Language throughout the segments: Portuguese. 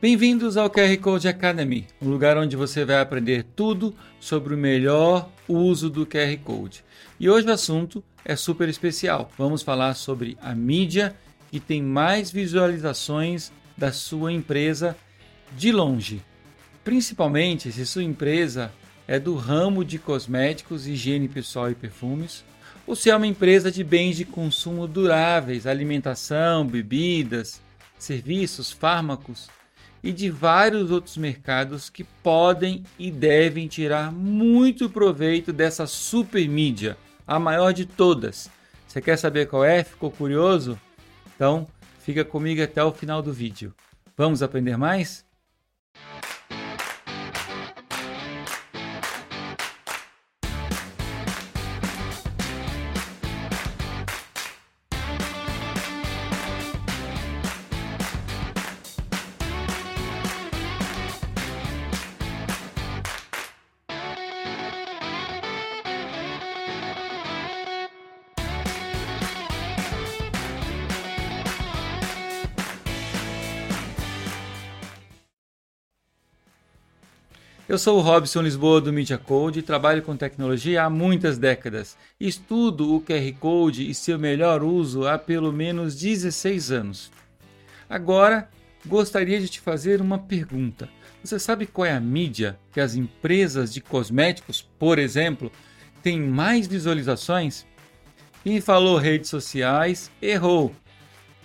Bem-vindos ao QR Code Academy, um lugar onde você vai aprender tudo sobre o melhor uso do QR Code. E hoje o assunto é super especial. Vamos falar sobre a mídia que tem mais visualizações da sua empresa de longe. Principalmente se sua empresa é do ramo de cosméticos, higiene pessoal e perfumes, ou se é uma empresa de bens de consumo duráveis, alimentação, bebidas, serviços, fármacos e de vários outros mercados que podem e devem tirar muito proveito dessa super mídia, a maior de todas. Você quer saber qual é? Ficou curioso? Então, fica comigo até o final do vídeo. Vamos aprender mais? Eu sou o Robson Lisboa do Media Code e trabalho com tecnologia há muitas décadas. Estudo o QR Code e seu melhor uso há pelo menos 16 anos. Agora, gostaria de te fazer uma pergunta. Você sabe qual é a mídia que as empresas de cosméticos, por exemplo, têm mais visualizações? Quem falou redes sociais errou.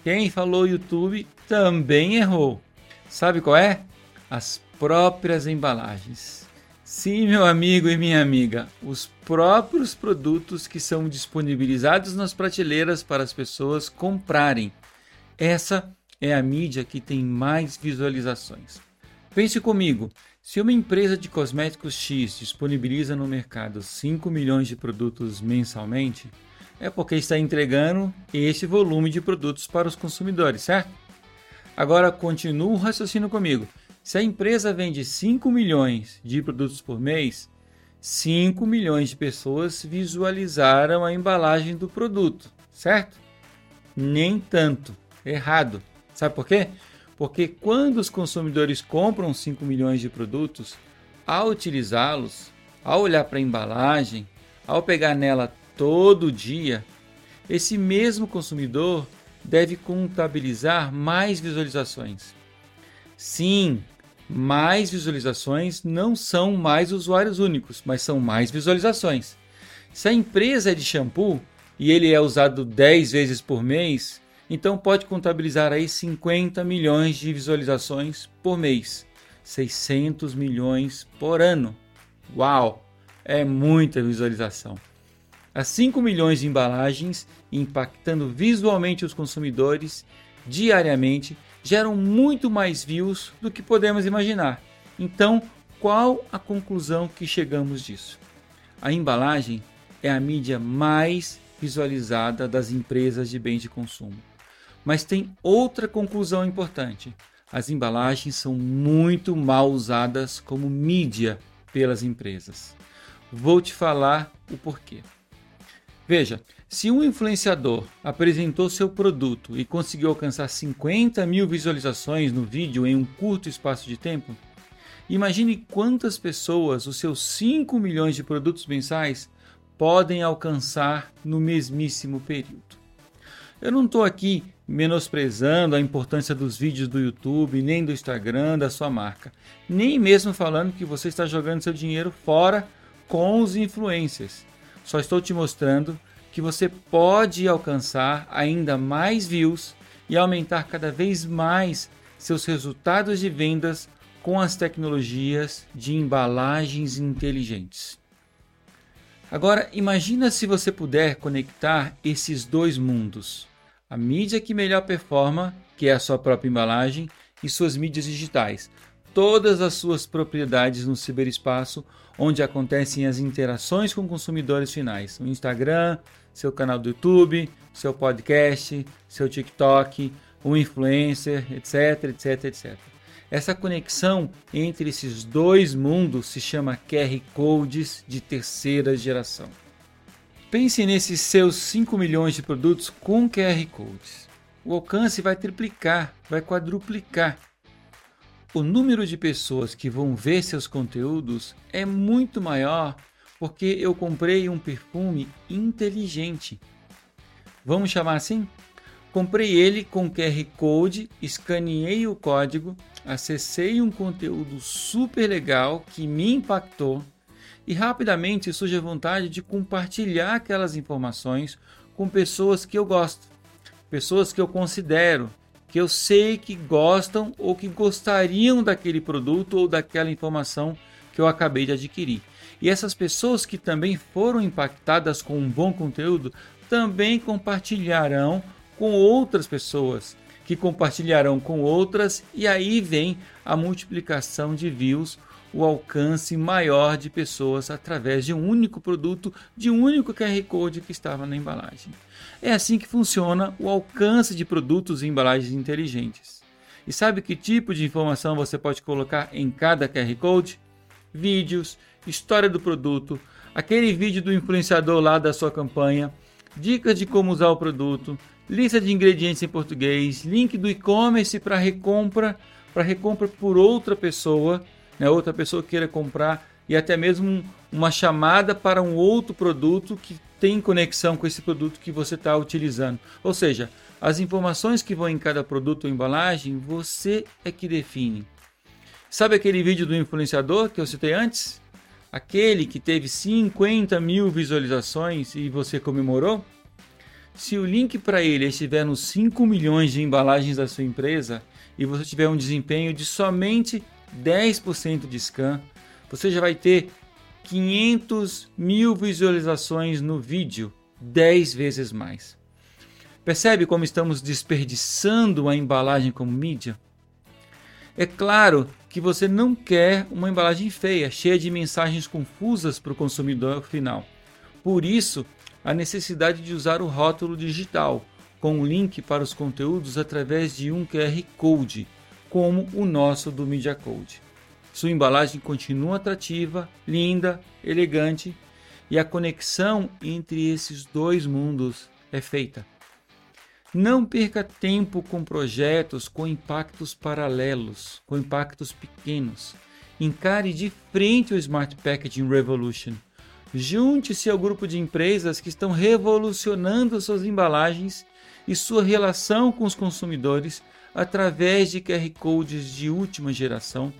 Quem falou YouTube também errou. Sabe qual é? As próprias embalagens. Sim, meu amigo e minha amiga, os próprios produtos que são disponibilizados nas prateleiras para as pessoas comprarem. Essa é a mídia que tem mais visualizações. Pense comigo, se uma empresa de cosméticos X disponibiliza no mercado 5 milhões de produtos mensalmente, é porque está entregando esse volume de produtos para os consumidores, certo? Agora continua o raciocínio comigo. Se a empresa vende 5 milhões de produtos por mês, 5 milhões de pessoas visualizaram a embalagem do produto, certo? Nem tanto. Errado. Sabe por quê? Porque quando os consumidores compram 5 milhões de produtos, ao utilizá-los, ao olhar para a embalagem, ao pegar nela todo dia, esse mesmo consumidor deve contabilizar mais visualizações. Sim, mais visualizações não são mais usuários únicos, mas são mais visualizações. Se a empresa é de shampoo e ele é usado 10 vezes por mês, então pode contabilizar aí 50 milhões de visualizações por mês, 600 milhões por ano. Uau, é muita visualização. As 5 milhões de embalagens impactando visualmente os consumidores diariamente geram muito mais views do que podemos imaginar. Então, qual a conclusão que chegamos disso? A embalagem é a mídia mais visualizada das empresas de bens de consumo. Mas tem outra conclusão importante. As embalagens são muito mal usadas como mídia pelas empresas. Vou te falar o porquê. Veja, se um influenciador apresentou seu produto e conseguiu alcançar 50 mil visualizações no vídeo em um curto espaço de tempo, imagine quantas pessoas os seus 5 milhões de produtos mensais podem alcançar no mesmíssimo período. Eu não estou aqui menosprezando a importância dos vídeos do YouTube, nem do Instagram da sua marca, nem mesmo falando que você está jogando seu dinheiro fora com os influencers. Só estou te mostrando que você pode alcançar ainda mais views e aumentar cada vez mais seus resultados de vendas com as tecnologias de embalagens inteligentes. Agora, imagina se você puder conectar esses dois mundos: a mídia que melhor performa, que é a sua própria embalagem, e suas mídias digitais, todas as suas propriedades no ciberespaço, onde acontecem as interações com consumidores finais. O Instagram, seu canal do YouTube, seu podcast, seu TikTok, um influencer, etc, etc, etc. Essa conexão entre esses dois mundos se chama QR Codes de terceira geração. Pense nesses seus 5 milhões de produtos com QR Codes. O alcance vai triplicar, vai quadruplicar o número de pessoas que vão ver seus conteúdos é muito maior porque eu comprei um perfume inteligente. Vamos chamar assim? Comprei ele com QR Code, escaneei o código, acessei um conteúdo super legal que me impactou e rapidamente surge a vontade de compartilhar aquelas informações com pessoas que eu gosto, pessoas que eu considero, que eu sei que gostam ou que gostariam daquele produto ou daquela informação que eu acabei de adquirir. E essas pessoas que também foram impactadas com um bom conteúdo também compartilharão com outras pessoas, que compartilharão com outras, e aí vem a multiplicação de views o alcance maior de pessoas através de um único produto, de um único QR Code que estava na embalagem. É assim que funciona o alcance de produtos e embalagens inteligentes. E sabe que tipo de informação você pode colocar em cada QR Code? Vídeos, história do produto, aquele vídeo do influenciador lá da sua campanha, dicas de como usar o produto, lista de ingredientes em português, link do e-commerce para recompra, para recompra por outra pessoa né, outra pessoa queira comprar e até mesmo uma chamada para um outro produto que tem conexão com esse produto que você está utilizando. Ou seja, as informações que vão em cada produto ou embalagem, você é que define. Sabe aquele vídeo do influenciador que eu citei antes? Aquele que teve 50 mil visualizações e você comemorou? Se o link para ele estiver nos 5 milhões de embalagens da sua empresa e você tiver um desempenho de somente 10% de scan, você já vai ter 500 mil visualizações no vídeo, 10 vezes mais. Percebe como estamos desperdiçando a embalagem como mídia? É claro que você não quer uma embalagem feia, cheia de mensagens confusas para o consumidor final. Por isso, a necessidade de usar o rótulo digital, com um link para os conteúdos através de um QR Code como o nosso do Media Code. Sua embalagem continua atrativa, linda, elegante e a conexão entre esses dois mundos é feita. Não perca tempo com projetos com impactos paralelos, com impactos pequenos. Encare de frente o Smart Packaging Revolution. Junte-se ao grupo de empresas que estão revolucionando suas embalagens e sua relação com os consumidores através de QR Codes de última geração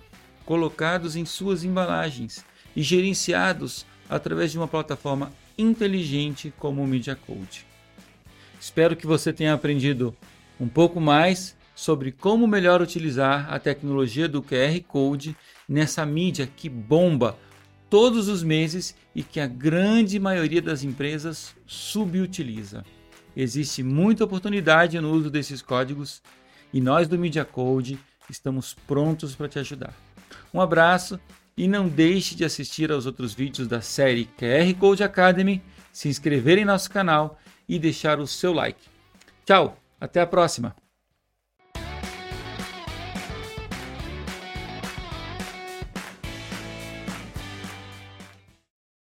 colocados em suas embalagens e gerenciados através de uma plataforma inteligente como o Media Code. Espero que você tenha aprendido um pouco mais sobre como melhor utilizar a tecnologia do QR Code nessa mídia que bomba todos os meses e que a grande maioria das empresas subutiliza. Existe muita oportunidade no uso desses códigos e nós do Media Code estamos prontos para te ajudar. Um abraço e não deixe de assistir aos outros vídeos da série QR Code Academy, se inscrever em nosso canal e deixar o seu like. Tchau, até a próxima!